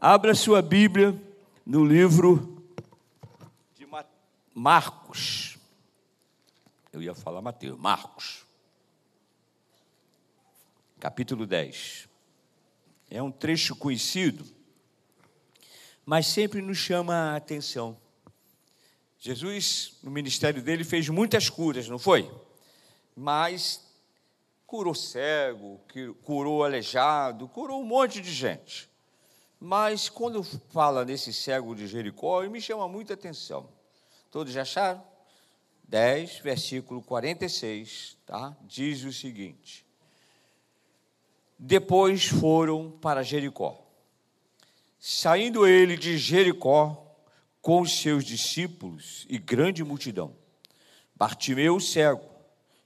Abra sua Bíblia no livro de Marcos. Eu ia falar Mateus, Marcos. Capítulo 10. É um trecho conhecido, mas sempre nos chama a atenção. Jesus, no ministério dele, fez muitas curas, não foi? Mas curou cego, curou aleijado, curou um monte de gente. Mas quando fala nesse cego de Jericó, me chama muita atenção. Todos já acharam? 10, versículo 46, tá? Diz o seguinte: Depois foram para Jericó. Saindo ele de Jericó com os seus discípulos e grande multidão, Bartimeu, cego,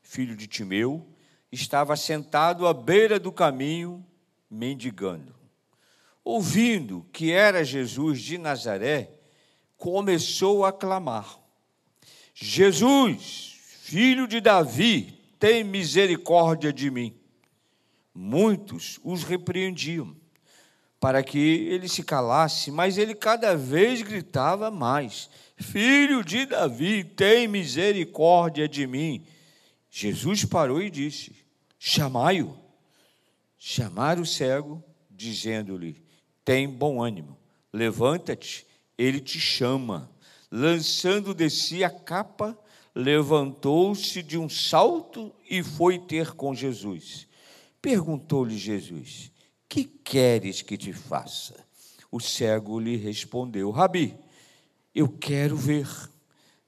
filho de Timeu, estava sentado à beira do caminho, mendigando ouvindo que era Jesus de Nazaré, começou a clamar: Jesus, filho de Davi, tem misericórdia de mim. Muitos os repreendiam para que ele se calasse, mas ele cada vez gritava mais: Filho de Davi, tem misericórdia de mim. Jesus parou e disse: Chamai-o. Chamaram o cego, dizendo-lhe: tem bom ânimo, levanta-te, ele te chama. Lançando de si a capa, levantou-se de um salto e foi ter com Jesus. Perguntou-lhe Jesus: Que queres que te faça? O cego lhe respondeu: Rabi, eu quero ver.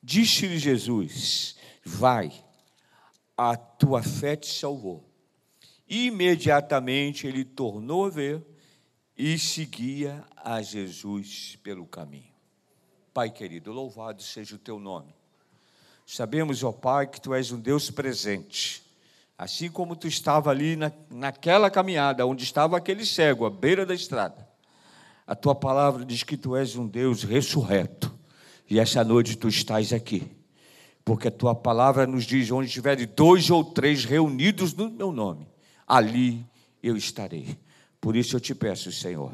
Disse-lhe Jesus: Vai, a tua fé te salvou. Imediatamente ele tornou a ver e seguia a Jesus pelo caminho. Pai querido, louvado seja o teu nome. Sabemos, ó Pai, que tu és um Deus presente. Assim como tu estava ali na, naquela caminhada, onde estava aquele cego, à beira da estrada. A tua palavra diz que tu és um Deus ressurreto. E essa noite tu estás aqui. Porque a tua palavra nos diz: onde estiverem dois ou três reunidos no meu nome, ali eu estarei. Por isso eu te peço, Senhor,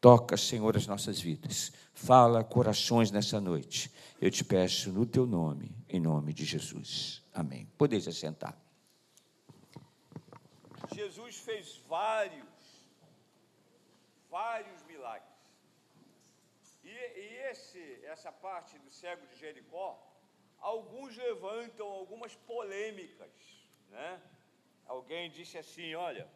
toca, Senhor, as nossas vidas. Fala corações nessa noite. Eu te peço no teu nome, em nome de Jesus. Amém. Podeis assentar. Jesus fez vários, vários milagres. E, e esse, essa parte do cego de Jericó, alguns levantam algumas polêmicas, né? Alguém disse assim, olha,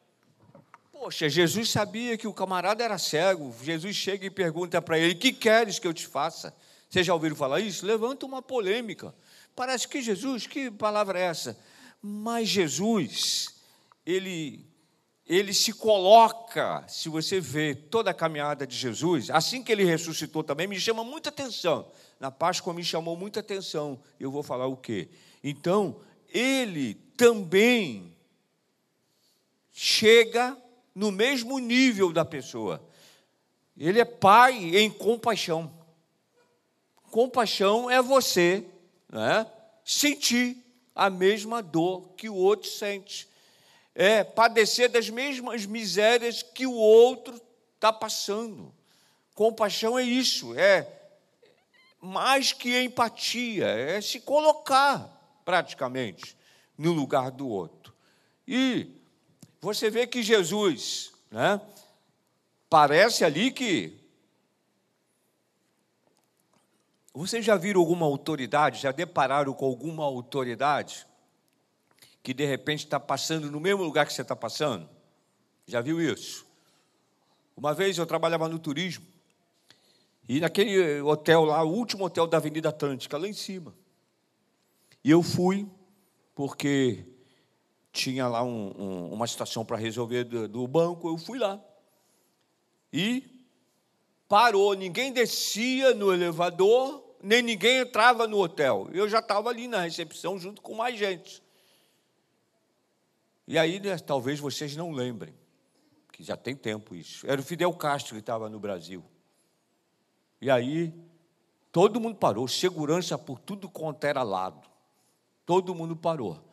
Poxa, Jesus sabia que o camarada era cego. Jesus chega e pergunta para ele: Que queres que eu te faça? Vocês já ouviram falar isso? Levanta uma polêmica. Parece que Jesus, que palavra é essa? Mas Jesus, ele, ele se coloca, se você vê toda a caminhada de Jesus, assim que ele ressuscitou também, me chama muita atenção. Na Páscoa me chamou muita atenção. Eu vou falar o quê? Então, ele também chega no mesmo nível da pessoa. Ele é pai em compaixão. Compaixão é você né, sentir a mesma dor que o outro sente. É padecer das mesmas misérias que o outro está passando. Compaixão é isso, é mais que empatia, é se colocar praticamente no lugar do outro. E você vê que Jesus, né, parece ali que. Vocês já viram alguma autoridade, já depararam com alguma autoridade que de repente está passando no mesmo lugar que você está passando? Já viu isso? Uma vez eu trabalhava no turismo e naquele hotel lá, o último hotel da Avenida Atlântica, lá em cima. E eu fui porque tinha lá um, um, uma situação para resolver do, do banco, eu fui lá. E parou, ninguém descia no elevador, nem ninguém entrava no hotel. Eu já estava ali na recepção junto com mais gente. E aí, né, talvez vocês não lembrem, que já tem tempo isso. Era o Fidel Castro que estava no Brasil. E aí, todo mundo parou, segurança por tudo quanto era lado. Todo mundo parou.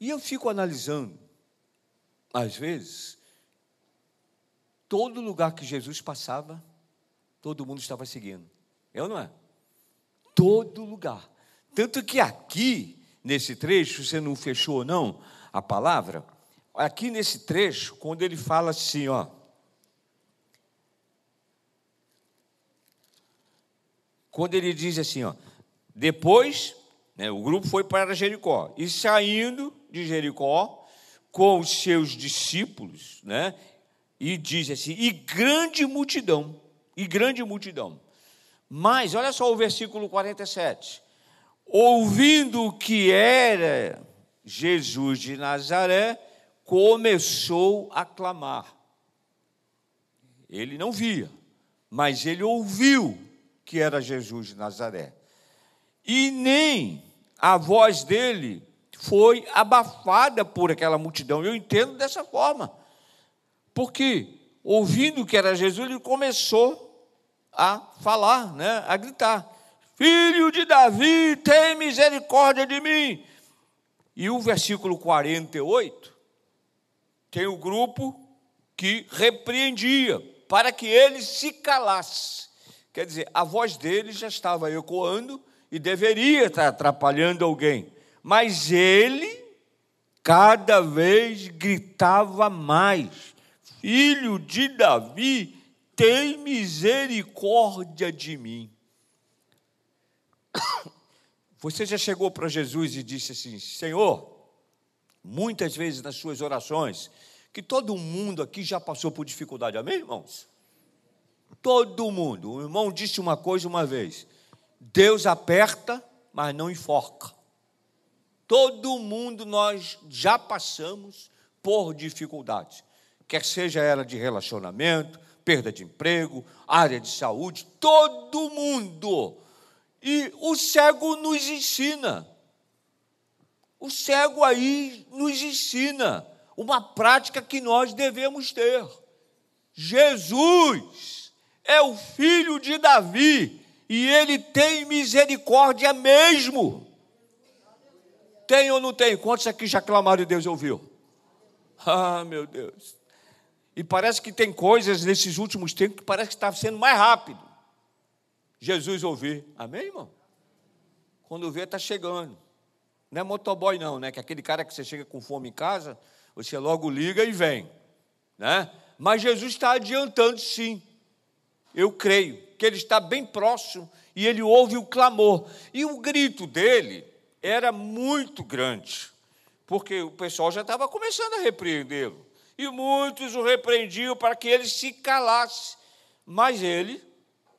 E eu fico analisando, às vezes, todo lugar que Jesus passava, todo mundo estava seguindo. Eu não é? Todo lugar. Tanto que aqui, nesse trecho, você não fechou não a palavra, aqui nesse trecho, quando ele fala assim, ó, quando ele diz assim, ó, depois, né, o grupo foi para Jericó, e saindo de Jericó, com os seus discípulos, né, e diz assim, e grande multidão, e grande multidão. Mas, olha só o versículo 47. Ouvindo que era Jesus de Nazaré, começou a clamar. Ele não via, mas ele ouviu que era Jesus de Nazaré. E nem a voz dele foi abafada por aquela multidão. Eu entendo dessa forma. Porque, ouvindo que era Jesus, ele começou a falar, né, a gritar: Filho de Davi, tem misericórdia de mim. E o versículo 48 tem o grupo que repreendia para que ele se calasse. Quer dizer, a voz dele já estava ecoando e deveria estar atrapalhando alguém, mas ele cada vez gritava mais: Filho de Davi, tem misericórdia de mim. Você já chegou para Jesus e disse assim: Senhor, muitas vezes nas suas orações, que todo mundo aqui já passou por dificuldade, amém, irmãos? Todo mundo. O irmão disse uma coisa uma vez: Deus aperta, mas não enforca. Todo mundo nós já passamos por dificuldades, quer seja ela de relacionamento, perda de emprego, área de saúde, todo mundo. E o cego nos ensina. O cego aí nos ensina uma prática que nós devemos ter. Jesus é o filho de Davi e ele tem misericórdia mesmo. Tem ou não tem? Quantos aqui já clamaram e Deus ouviu? Ah, meu Deus. E parece que tem coisas nesses últimos tempos que parece que está sendo mais rápido. Jesus ouvir. Amém, irmão? Quando vê, está chegando. Não é motoboy, não, né? Que é aquele cara que você chega com fome em casa, você logo liga e vem. Né? Mas Jesus está adiantando, sim. Eu creio que ele está bem próximo e ele ouve o clamor. E o grito dele era muito grande, porque o pessoal já estava começando a repreendê-lo e muitos o repreendiam para que ele se calasse. Mas ele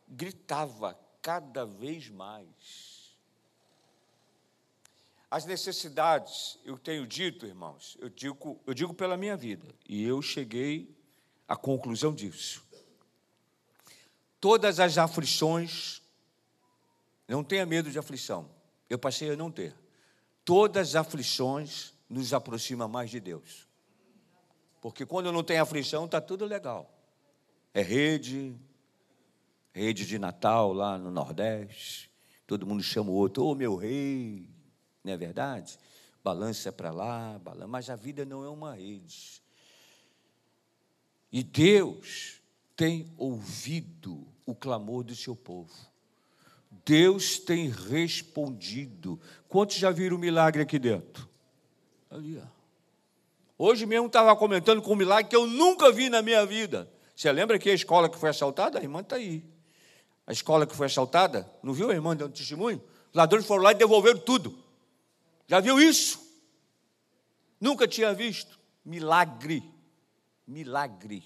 gritava cada vez mais. As necessidades, eu tenho dito, irmãos, eu digo, eu digo pela minha vida, e eu cheguei à conclusão disso. Todas as aflições, não tenha medo de aflição, eu passei a não ter. Todas as aflições nos aproximam mais de Deus. Porque quando não tem aflição, está tudo legal. É rede, rede de Natal lá no Nordeste. Todo mundo chama o outro, ô oh, meu rei, não é verdade? Balança para lá, balança, mas a vida não é uma rede. E Deus tem ouvido o clamor do seu povo. Deus tem respondido. Quantos já viram o milagre aqui dentro? Ali, ó. Hoje mesmo estava comentando com um milagre que eu nunca vi na minha vida. Você lembra que a escola que foi assaltada? A irmã está aí. A escola que foi assaltada, não viu a irmã dando testemunho? Os ladrões foram lá e devolveram tudo. Já viu isso? Nunca tinha visto. Milagre. Milagre.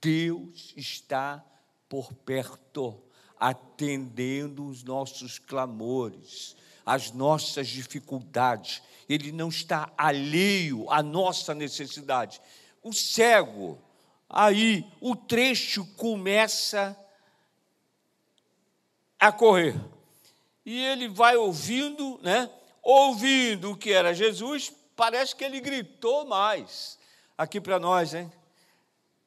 Deus está por perto, atendendo os nossos clamores, as nossas dificuldades ele não está alheio à nossa necessidade. O cego, aí o trecho começa a correr. E ele vai ouvindo, né? Ouvindo o que era Jesus, parece que ele gritou mais. Aqui para nós, hein?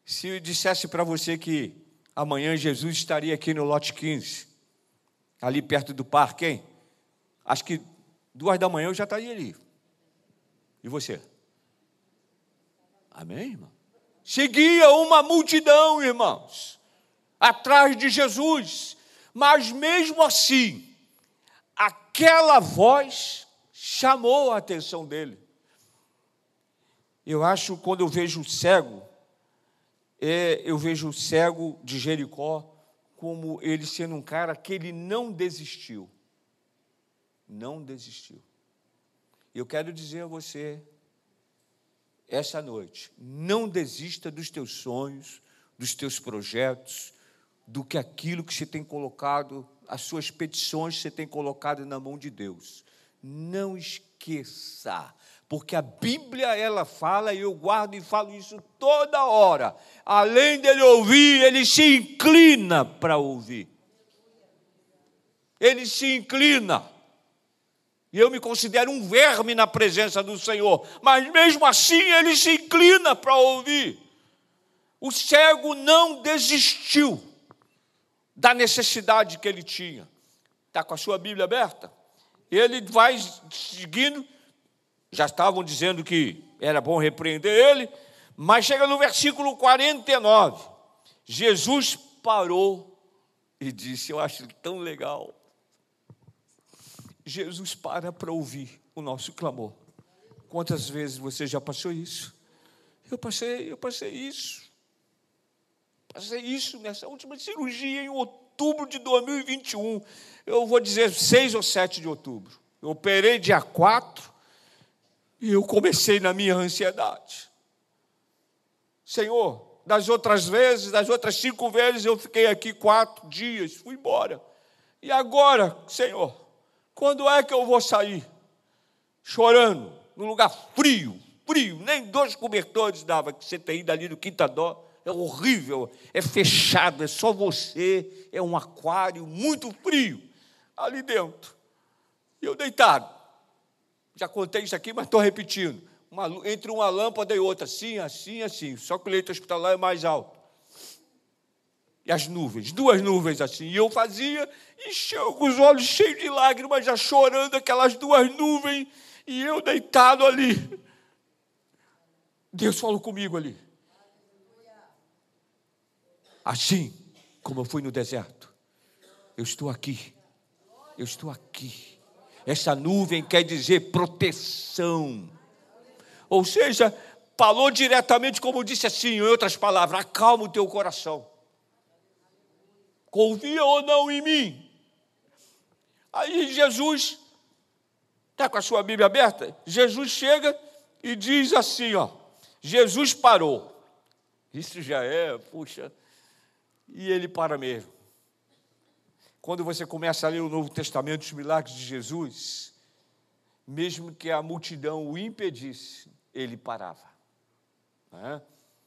Se eu dissesse para você que amanhã Jesus estaria aqui no lote 15, ali perto do parque, hein? Acho que duas da manhã eu já estaria ali. E você? Amém, irmão? Seguia uma multidão, irmãos, atrás de Jesus. Mas mesmo assim, aquela voz chamou a atenção dele. Eu acho quando eu vejo o cego, é, eu vejo o cego de Jericó como ele sendo um cara que ele não desistiu. Não desistiu. Eu quero dizer a você, essa noite, não desista dos teus sonhos, dos teus projetos, do que aquilo que você tem colocado, as suas petições que você tem colocado na mão de Deus. Não esqueça, porque a Bíblia ela fala e eu guardo e falo isso toda hora. Além dele ouvir, ele se inclina para ouvir. Ele se inclina. E eu me considero um verme na presença do Senhor, mas mesmo assim ele se inclina para ouvir. O cego não desistiu da necessidade que ele tinha. Está com a sua Bíblia aberta? Ele vai seguindo, já estavam dizendo que era bom repreender ele, mas chega no versículo 49. Jesus parou e disse: Eu acho tão legal. Jesus para para ouvir o nosso clamor. Quantas vezes você já passou isso? Eu passei, eu passei isso. Passei isso nessa última cirurgia em outubro de 2021. Eu vou dizer 6 ou 7 de outubro. Eu operei dia 4 e eu comecei na minha ansiedade. Senhor, das outras vezes, das outras cinco vezes, eu fiquei aqui quatro dias, fui embora. E agora, Senhor, quando é que eu vou sair? Chorando, num lugar frio, frio, nem dois cobertores dava que você tem ido ali no Quinta Dó é horrível, é fechado, é só você, é um aquário muito frio ali dentro. E eu deitado. Já contei isso aqui, mas estou repetindo. Uma, entre uma lâmpada e outra, assim, assim, assim. Só que o leito hospitalar é mais alto. E as nuvens, duas nuvens assim. E eu fazia, e com os olhos cheios de lágrimas, já chorando aquelas duas nuvens, e eu deitado ali. Deus falou comigo ali. Assim como eu fui no deserto, eu estou aqui. Eu estou aqui. Essa nuvem quer dizer proteção. Ou seja, falou diretamente, como disse assim, em outras palavras, acalma o teu coração. Confia ou não em mim. Aí Jesus, está com a sua Bíblia aberta? Jesus chega e diz assim: ó, Jesus parou. Isso já é, puxa, e ele para mesmo. Quando você começa a ler o Novo Testamento, os milagres de Jesus, mesmo que a multidão o impedisse, ele parava. Né?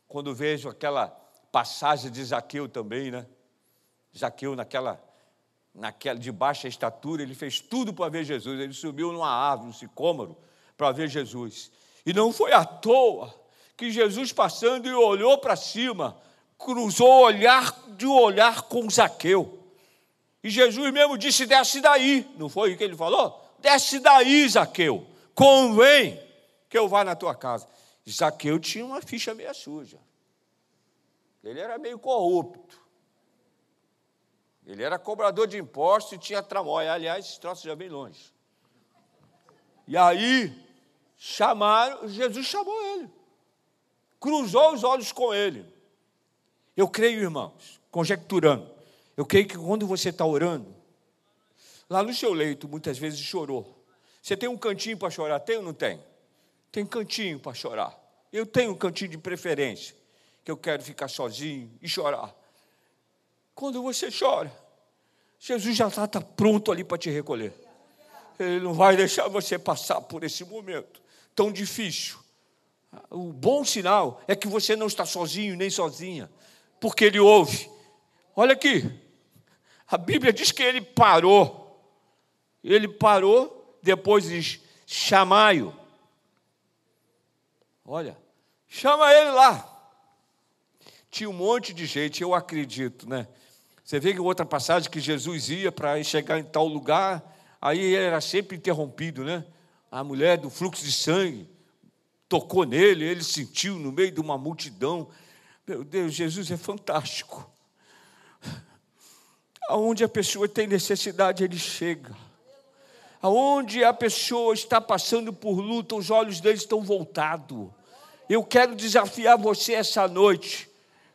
Quando vejo aquela passagem de Zaqueu também, né? Zaqueu naquela, naquela de baixa estatura, ele fez tudo para ver Jesus. Ele subiu numa árvore, um sicômoro, para ver Jesus. E não foi à toa que Jesus passando e olhou para cima, cruzou o olhar de olhar com Zaqueu. E Jesus mesmo disse: desce daí. Não foi o que ele falou? Desce daí, Zaqueu. Convém que eu vá na tua casa. Zaqueu tinha uma ficha meio suja. Ele era meio corrupto. Ele era cobrador de impostos e tinha tramóia. Aliás, esse troço já vem longe. E aí, chamaram, Jesus chamou ele. Cruzou os olhos com ele. Eu creio, irmãos, conjecturando, eu creio que quando você está orando, lá no seu leito, muitas vezes chorou. Você tem um cantinho para chorar? Tem ou não tem? Tem cantinho para chorar. Eu tenho um cantinho de preferência, que eu quero ficar sozinho e chorar. Quando você chora, Jesus já está tá pronto ali para te recolher. Ele não vai deixar você passar por esse momento tão difícil. O bom sinal é que você não está sozinho nem sozinha porque ele ouve. Olha aqui, a Bíblia diz que ele parou. Ele parou, depois diz: chamai-o. Olha, chama ele lá. Tinha um monte de gente, eu acredito, né? Você vê que outra passagem que Jesus ia para chegar em tal lugar, aí ele era sempre interrompido, né? A mulher do fluxo de sangue tocou nele, ele sentiu no meio de uma multidão Meu Deus, Jesus é fantástico. Aonde a pessoa tem necessidade, ele chega. Aonde a pessoa está passando por luta, os olhos dele estão voltados. Eu quero desafiar você essa noite.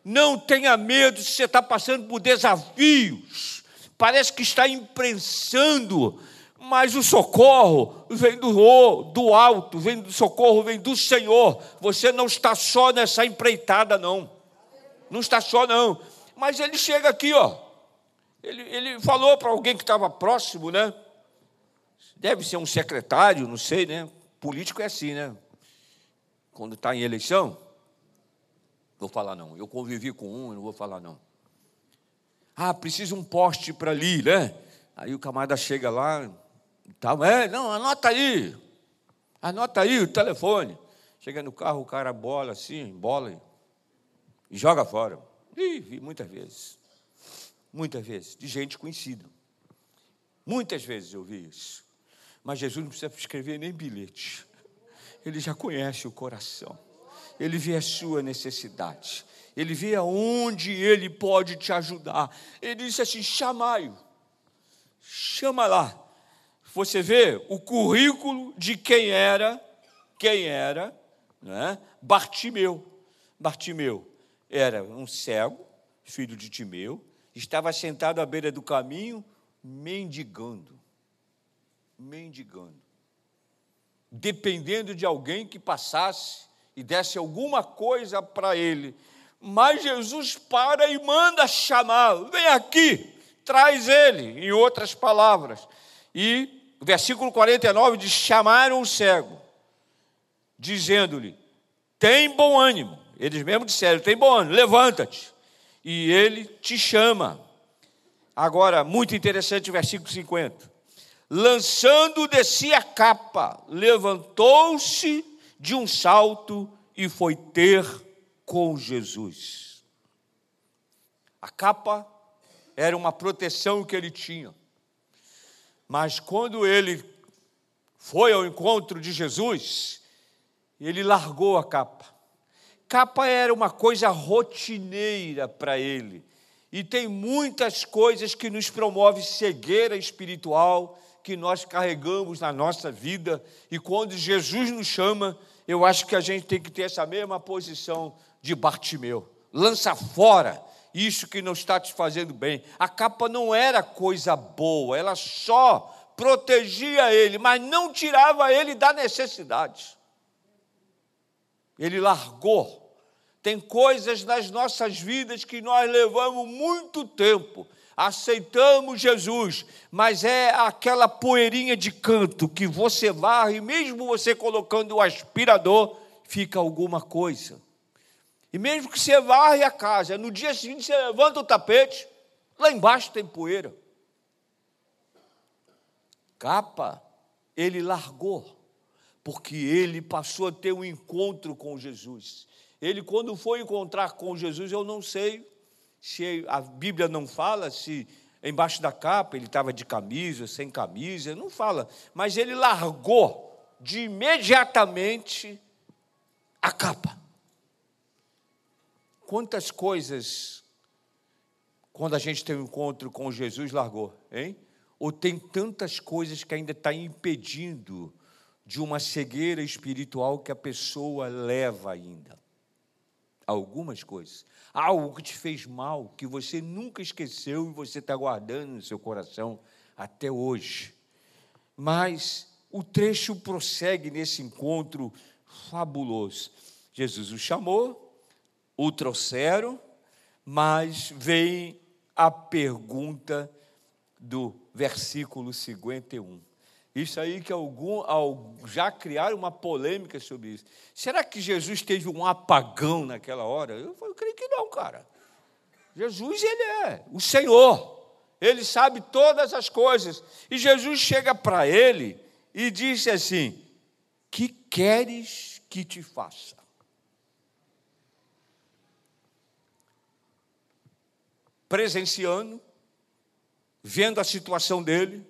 Não tenha medo se você está passando por desafios. Parece que está imprensando, mas o socorro vem do, do alto, vem do socorro, vem do Senhor. Você não está só nessa empreitada, não. Não está só, não. Mas ele chega aqui, ó ele, ele falou para alguém que estava próximo, né? Deve ser um secretário, não sei, né? Político é assim, né? Quando está em eleição, vou falar não. Eu convivi com um, não vou falar não. Ah, precisa um poste para ali, né? Aí o camarada chega lá, tá, é, não, anota aí. Anota aí o telefone. Chega no carro, o cara bola assim, bola e joga fora. Ih, vi muitas vezes. Muitas vezes, de gente conhecida. Muitas vezes eu vi isso. Mas Jesus não precisa escrever nem bilhete. Ele já conhece o coração. Ele vê a sua necessidade. Ele vê aonde ele pode te ajudar. Ele disse assim: chamai-o. Chama lá. Você vê o currículo de quem era, quem era, né? Bartimeu. Bartimeu era um cego, filho de Timeu, estava sentado à beira do caminho, mendigando. Mendigando. Dependendo de alguém que passasse e desse alguma coisa para ele. Mas Jesus para e manda chamar: vem aqui, traz ele, em outras palavras. E o versículo 49 diz: chamaram o cego, dizendo-lhe: tem bom ânimo. Eles mesmos disseram: tem bom ânimo, levanta-te e ele te chama. Agora, muito interessante o versículo 50. Lançando de si a capa, levantou-se de um salto e foi ter com Jesus. A capa era uma proteção que ele tinha. Mas quando ele foi ao encontro de Jesus, ele largou a capa capa era uma coisa rotineira para ele. E tem muitas coisas que nos promovem cegueira espiritual que nós carregamos na nossa vida. E quando Jesus nos chama, eu acho que a gente tem que ter essa mesma posição de Bartimeu. Lança fora isso que não está te fazendo bem. A capa não era coisa boa, ela só protegia ele, mas não tirava ele da necessidade. Ele largou tem coisas nas nossas vidas que nós levamos muito tempo. Aceitamos Jesus, mas é aquela poeirinha de canto que você varre, mesmo você colocando o aspirador, fica alguma coisa. E mesmo que você varre a casa, no dia seguinte você levanta o tapete, lá embaixo tem poeira. Capa, ele largou, porque ele passou a ter um encontro com Jesus. Ele, quando foi encontrar com Jesus, eu não sei se a Bíblia não fala, se embaixo da capa ele estava de camisa, sem camisa, não fala, mas ele largou de imediatamente a capa. Quantas coisas, quando a gente tem um encontro com Jesus, largou, hein? Ou tem tantas coisas que ainda está impedindo de uma cegueira espiritual que a pessoa leva ainda algumas coisas. Algo que te fez mal, que você nunca esqueceu e você está guardando no seu coração até hoje. Mas o trecho prossegue nesse encontro fabuloso. Jesus o chamou, o trouxeram, mas vem a pergunta do versículo 51. Isso aí que algum, já criaram uma polêmica sobre isso. Será que Jesus teve um apagão naquela hora? Eu, eu creio que não, cara. Jesus, ele é o Senhor. Ele sabe todas as coisas. E Jesus chega para ele e disse assim: Que queres que te faça? Presenciando, vendo a situação dele,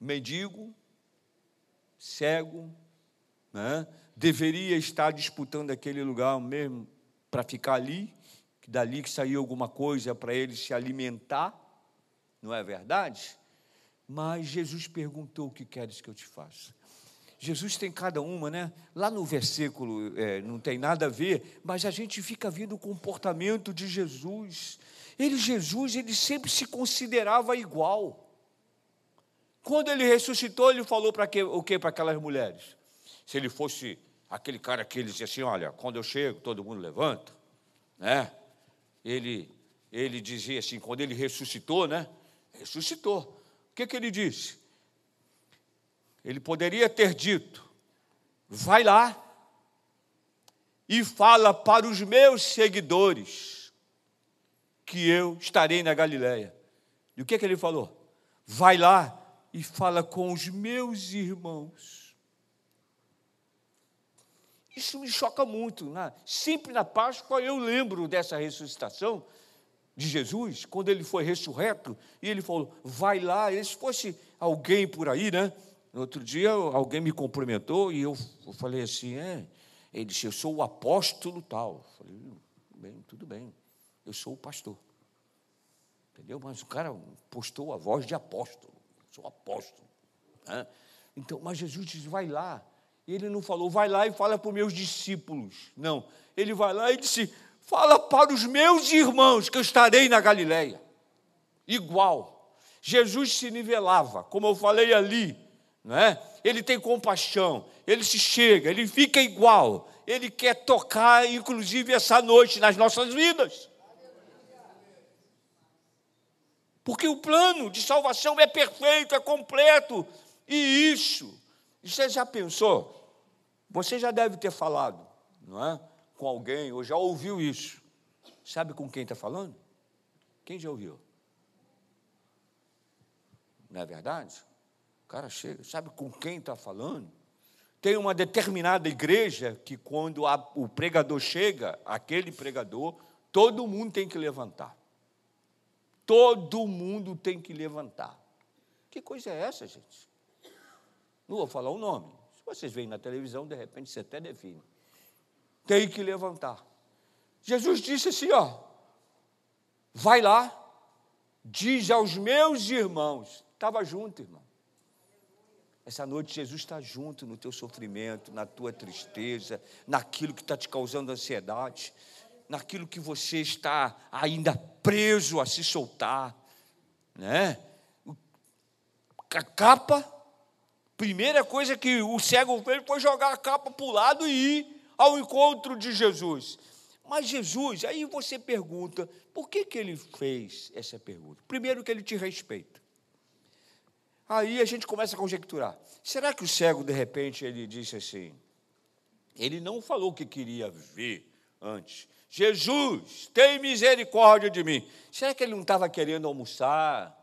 mendigo, cego, né? deveria estar disputando aquele lugar mesmo para ficar ali que dali que saiu alguma coisa para ele se alimentar, não é verdade? Mas Jesus perguntou: O que queres que eu te faça? Jesus tem cada uma, né? Lá no versículo é, não tem nada a ver, mas a gente fica vendo o comportamento de Jesus. Ele, Jesus, ele sempre se considerava igual. Quando ele ressuscitou, ele falou para o que para aquelas mulheres? Se ele fosse aquele cara que ele dizia assim, olha, quando eu chego, todo mundo levanta, né? Ele, ele dizia assim, quando ele ressuscitou, né? Ressuscitou. O que, que ele disse? Ele poderia ter dito: vai lá e fala para os meus seguidores que eu estarei na Galileia. E o que, que ele falou? Vai lá e fala com os meus irmãos. Isso me choca muito. Né? Sempre na Páscoa eu lembro dessa ressuscitação de Jesus, quando ele foi ressurreto, e ele falou: vai lá. E se fosse alguém por aí, né? No outro dia alguém me cumprimentou e eu, falei assim: é. Ele disse: eu sou o apóstolo tal. Eu falei: tudo bem, tudo bem, eu sou o pastor. Entendeu? Mas o cara postou a voz de apóstolo sou apóstolo. Né? Então, mas Jesus diz: vai lá. E ele não falou, vai lá e fala para os meus discípulos. Não. Ele vai lá e disse: fala para os meus irmãos que eu estarei na Galileia. Igual. Jesus se nivelava, como eu falei ali. Né? Ele tem compaixão, ele se chega, ele fica igual. Ele quer tocar, inclusive, essa noite nas nossas vidas. Porque o plano de salvação é perfeito, é completo. E isso, você já pensou? Você já deve ter falado, não é? Com alguém, ou já ouviu isso. Sabe com quem está falando? Quem já ouviu? Não é verdade? O cara chega, sabe com quem está falando? Tem uma determinada igreja que, quando a, o pregador chega, aquele pregador, todo mundo tem que levantar. Todo mundo tem que levantar. Que coisa é essa, gente? Não vou falar o nome. Se vocês veem na televisão, de repente você até define. Tem que levantar. Jesus disse assim: ó, vai lá, diz aos meus irmãos. Estava junto, irmão. Essa noite Jesus está junto no teu sofrimento, na tua tristeza, naquilo que está te causando ansiedade naquilo que você está ainda preso a se soltar, né? A capa, primeira coisa que o cego fez foi jogar a capa para o lado e ir ao encontro de Jesus. Mas Jesus, aí você pergunta, por que, que ele fez essa pergunta? Primeiro que ele te respeita. Aí a gente começa a conjecturar. Será que o cego, de repente, ele disse assim? Ele não falou que queria ver antes. Jesus, tem misericórdia de mim. Será que ele não estava querendo almoçar?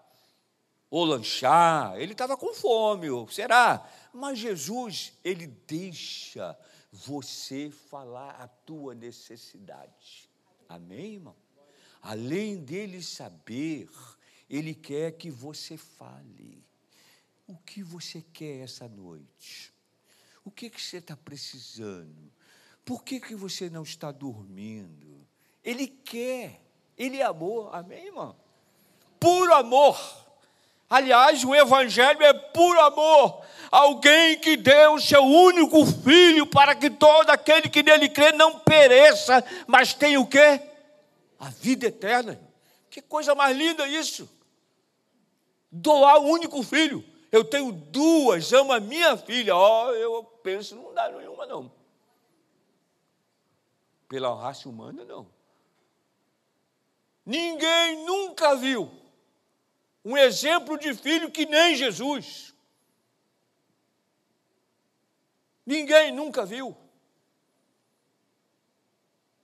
Ou lanchar? Ele estava com fome, será? Mas Jesus, ele deixa você falar a tua necessidade. Amém, irmão? Além dele saber, ele quer que você fale. O que você quer essa noite? O que, que você está precisando? Por que, que você não está dormindo? Ele quer, ele é amor, amém, irmão? Puro amor. Aliás, o Evangelho é puro amor. Alguém que deu o seu único filho para que todo aquele que nele crê não pereça, mas tenha o quê? A vida eterna. Que coisa mais linda isso. Doar o único filho. Eu tenho duas, amo a minha filha. Ó, oh, eu penso, não dá nenhuma, não. Pela raça humana, não. Ninguém nunca viu um exemplo de filho que nem Jesus. Ninguém nunca viu.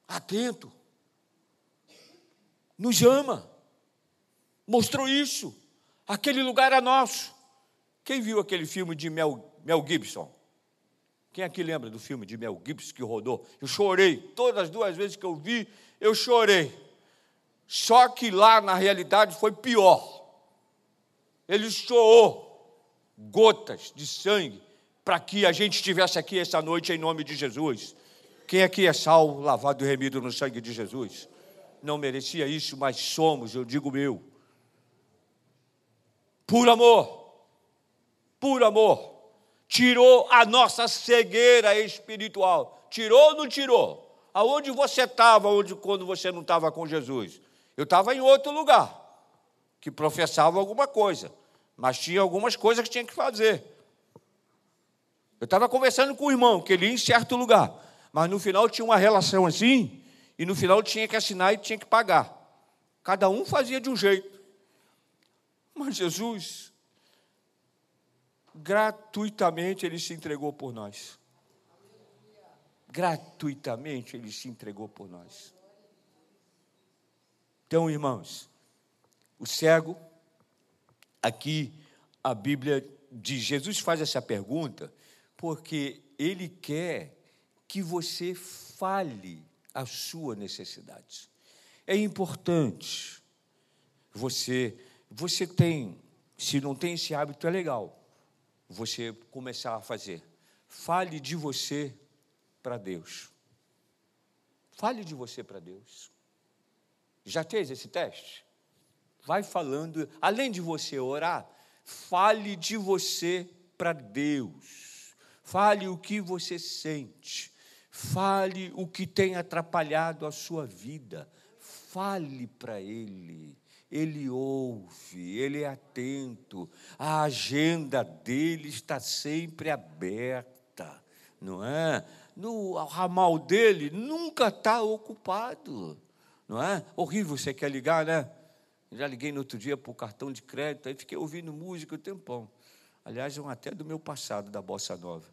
Atento. Nos ama. Mostrou isso. Aquele lugar é nosso. Quem viu aquele filme de Mel, Mel Gibson? Quem aqui lembra do filme de Mel Gibson que rodou? Eu chorei. Todas as duas vezes que eu vi, eu chorei. Só que lá, na realidade, foi pior. Ele chorou gotas de sangue para que a gente estivesse aqui essa noite em nome de Jesus. Quem aqui é salvo, lavado e remido no sangue de Jesus? não merecia isso, mas somos, eu digo meu. Por amor, por amor, tirou a nossa cegueira espiritual. Tirou ou não tirou? Aonde você estava quando você não estava com Jesus? Eu estava em outro lugar, que professava alguma coisa, mas tinha algumas coisas que tinha que fazer. Eu estava conversando com o irmão, que ele ia em certo lugar, mas no final tinha uma relação assim, e no final tinha que assinar e tinha que pagar. Cada um fazia de um jeito. Mas Jesus, gratuitamente, ele se entregou por nós. Gratuitamente, ele se entregou por nós. Então, irmãos, o cego, aqui a Bíblia diz, Jesus faz essa pergunta porque ele quer que você fale a sua necessidade. É importante você, você tem, se não tem esse hábito, é legal você começar a fazer. Fale de você para Deus. Fale de você para Deus. Já fez esse teste? Vai falando, além de você orar, fale de você para Deus. Fale o que você sente. Fale o que tem atrapalhado a sua vida. Fale para Ele. Ele ouve, ele é atento, a agenda dele está sempre aberta, não é? No ramal dele nunca está ocupado, não é? Horrível você quer ligar, né? Já liguei no outro dia para o cartão de crédito, aí fiquei ouvindo música o um tempão. Aliás, é até do meu passado, da Bossa Nova.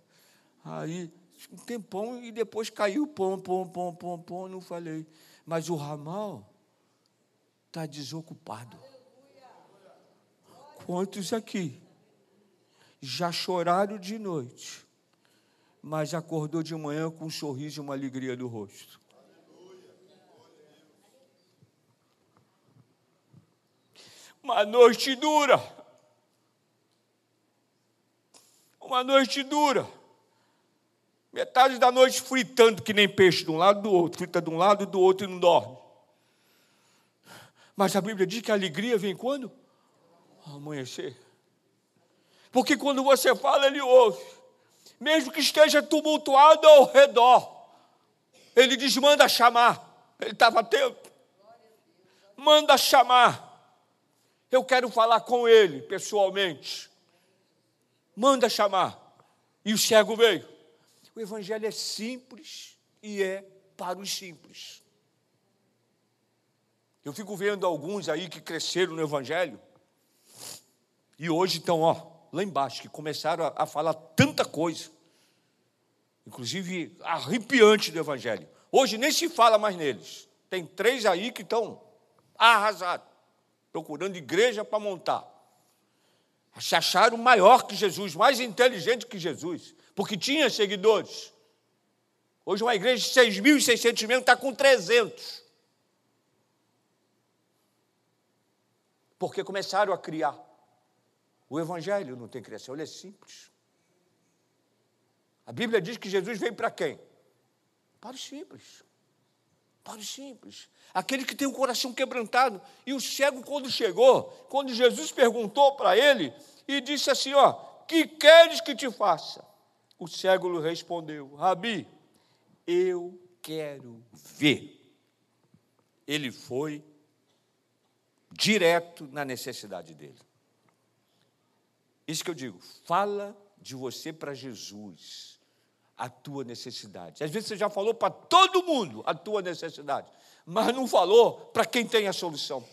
Aí um tempão e depois caiu, pom, pom, pom, pom, pom, não falei. Mas o ramal está desocupado. Quantos aqui já choraram de noite, mas acordou de manhã com um sorriso e uma alegria no rosto? Uma noite dura. Uma noite dura Metade da noite fritando que nem peixe de um lado do outro, frita de um lado do outro e não dorme. Mas a Bíblia diz que a alegria vem quando? Ao amanhecer. Porque quando você fala, ele ouve. Mesmo que esteja tumultuado ao redor. Ele diz: manda chamar. Ele estava atento. Manda chamar. Eu quero falar com ele pessoalmente. Manda chamar. E o cego veio. O Evangelho é simples e é para os simples. Eu fico vendo alguns aí que cresceram no Evangelho e hoje estão, ó, lá embaixo, que começaram a, a falar tanta coisa, inclusive arrepiante do Evangelho. Hoje nem se fala mais neles. Tem três aí que estão arrasados, procurando igreja para montar. Se acharam maior que Jesus, mais inteligente que Jesus porque tinha seguidores. Hoje uma igreja de 6.600 membros está com 300. Porque começaram a criar. O evangelho não tem criação, ele é simples. A Bíblia diz que Jesus veio para quem? Para os simples. Para os simples. Aquele que tem o coração quebrantado. E o cego, quando chegou, quando Jesus perguntou para ele, e disse assim: Ó, que queres que te faça? O cego respondeu: Rabi, eu quero ver. Ele foi direto na necessidade dele. Isso que eu digo, fala de você para Jesus, a tua necessidade. Às vezes você já falou para todo mundo a tua necessidade, mas não falou para quem tem a solução.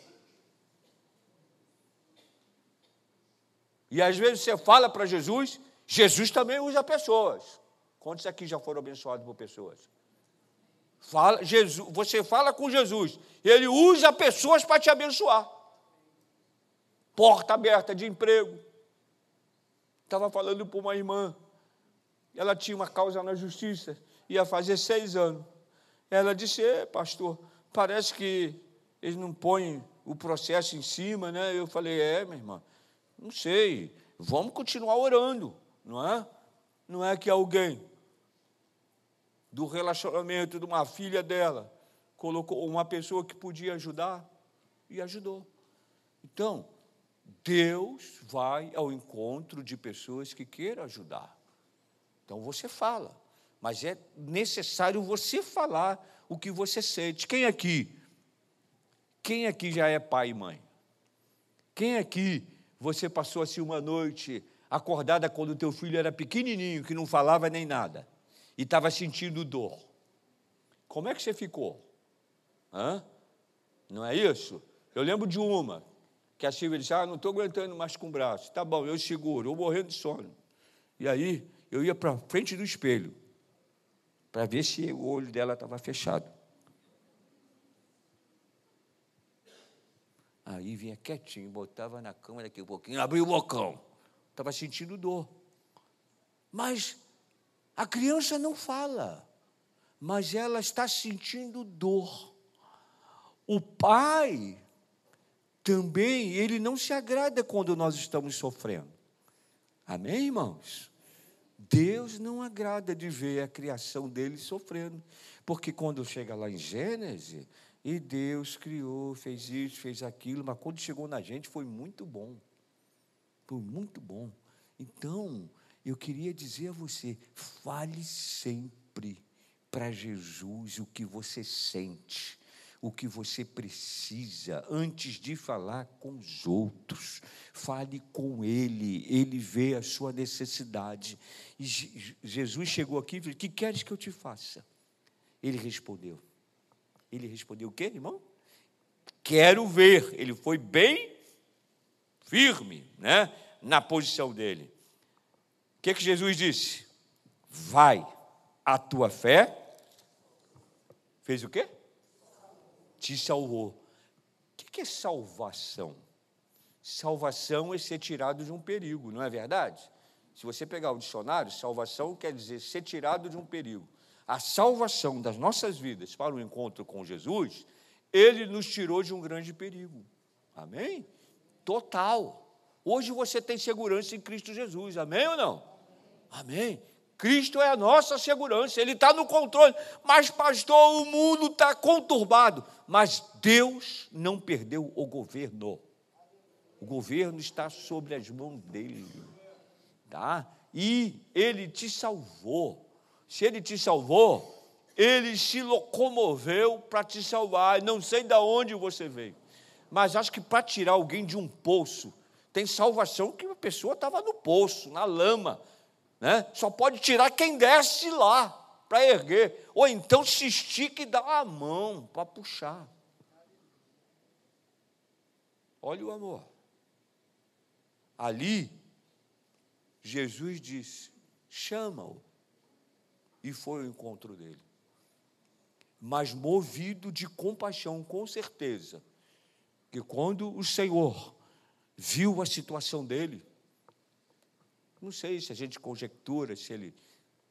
E às vezes você fala para Jesus Jesus também usa pessoas. Quantos aqui já foram abençoados por pessoas? Fala, Jesus, você fala com Jesus, ele usa pessoas para te abençoar. Porta aberta de emprego. Estava falando para uma irmã, ela tinha uma causa na justiça, ia fazer seis anos. Ela disse: Pastor, parece que eles não põem o processo em cima, né? Eu falei: É, minha irmã, não sei, vamos continuar orando não é? Não é que alguém do relacionamento de uma filha dela colocou uma pessoa que podia ajudar e ajudou. Então, Deus vai ao encontro de pessoas que queiram ajudar. Então você fala, mas é necessário você falar o que você sente. Quem aqui? Quem aqui já é pai e mãe? Quem aqui você passou assim uma noite acordada quando o teu filho era pequenininho, que não falava nem nada, e estava sentindo dor? Como é que você ficou? Hã? Não é isso? Eu lembro de uma, que a Silvia disse, ah, não estou aguentando mais com o braço. Tá bom, eu seguro, eu morrendo de sono. E aí, eu ia para frente do espelho, para ver se o olho dela estava fechado. Aí vinha quietinho, botava na cama daqui a pouquinho, abria o bocão. Estava sentindo dor. Mas a criança não fala, mas ela está sentindo dor. O pai também, ele não se agrada quando nós estamos sofrendo. Amém, irmãos? Deus não agrada de ver a criação dele sofrendo, porque quando chega lá em Gênesis, e Deus criou, fez isso, fez aquilo, mas quando chegou na gente foi muito bom. Foi muito bom. Então, eu queria dizer a você: fale sempre para Jesus o que você sente, o que você precisa, antes de falar com os outros. Fale com Ele, Ele vê a sua necessidade. E Jesus chegou aqui e disse: Que queres que eu te faça? Ele respondeu ele respondeu: O quê, irmão? Quero ver. Ele foi bem firme, né? Na posição dele. O que, que Jesus disse? Vai, a tua fé fez o quê? Te salvou. O que é salvação? Salvação é ser tirado de um perigo, não é verdade? Se você pegar o dicionário, salvação quer dizer ser tirado de um perigo a salvação das nossas vidas para o encontro com Jesus, ele nos tirou de um grande perigo. Amém? Total. Hoje você tem segurança em Cristo Jesus. Amém ou não? Amém. Cristo é a nossa segurança, Ele está no controle. Mas, pastor, o mundo está conturbado. Mas Deus não perdeu o governo. O governo está sobre as mãos dele. Tá? E Ele te salvou se ele te salvou, ele se locomoveu para te salvar. Não sei de onde você veio, mas acho que para tirar alguém de um poço, tem salvação que a pessoa estava no poço, na lama. Né? Só pode tirar quem desce lá para erguer. Ou então se estica e dá a mão para puxar. Olha o amor. Ali, Jesus disse: chama-o e foi ao encontro dele. Mas movido de compaixão, com certeza, que quando o Senhor viu a situação dele, não sei se a gente conjectura se ele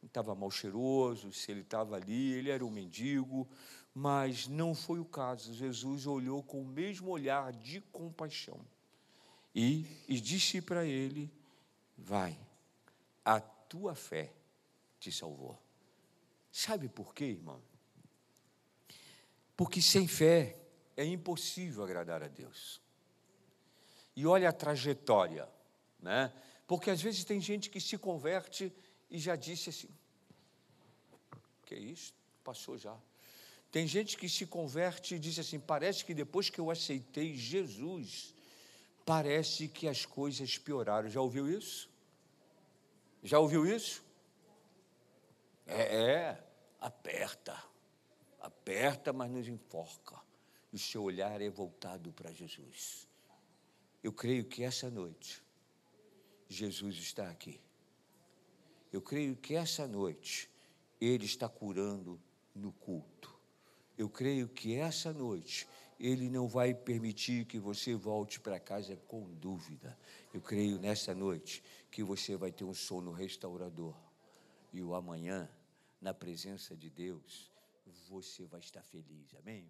estava mal cheiroso, se ele estava ali, ele era um mendigo, mas não foi o caso. Jesus olhou com o mesmo olhar de compaixão e, e disse para ele: Vai, a tua fé te salvou. Sabe por quê, irmão? Porque sem fé é impossível agradar a Deus. E olha a trajetória, né? Porque às vezes tem gente que se converte e já disse assim: que isso? Passou já. Tem gente que se converte e diz assim: parece que depois que eu aceitei Jesus, parece que as coisas pioraram. Já ouviu isso? Já ouviu isso? É, é, aperta, aperta, mas nos enforca. O seu olhar é voltado para Jesus. Eu creio que essa noite, Jesus está aqui. Eu creio que essa noite, Ele está curando no culto. Eu creio que essa noite, Ele não vai permitir que você volte para casa com dúvida. Eu creio nessa noite que você vai ter um sono restaurador. E o amanhã na presença de Deus, você vai estar feliz. Amém?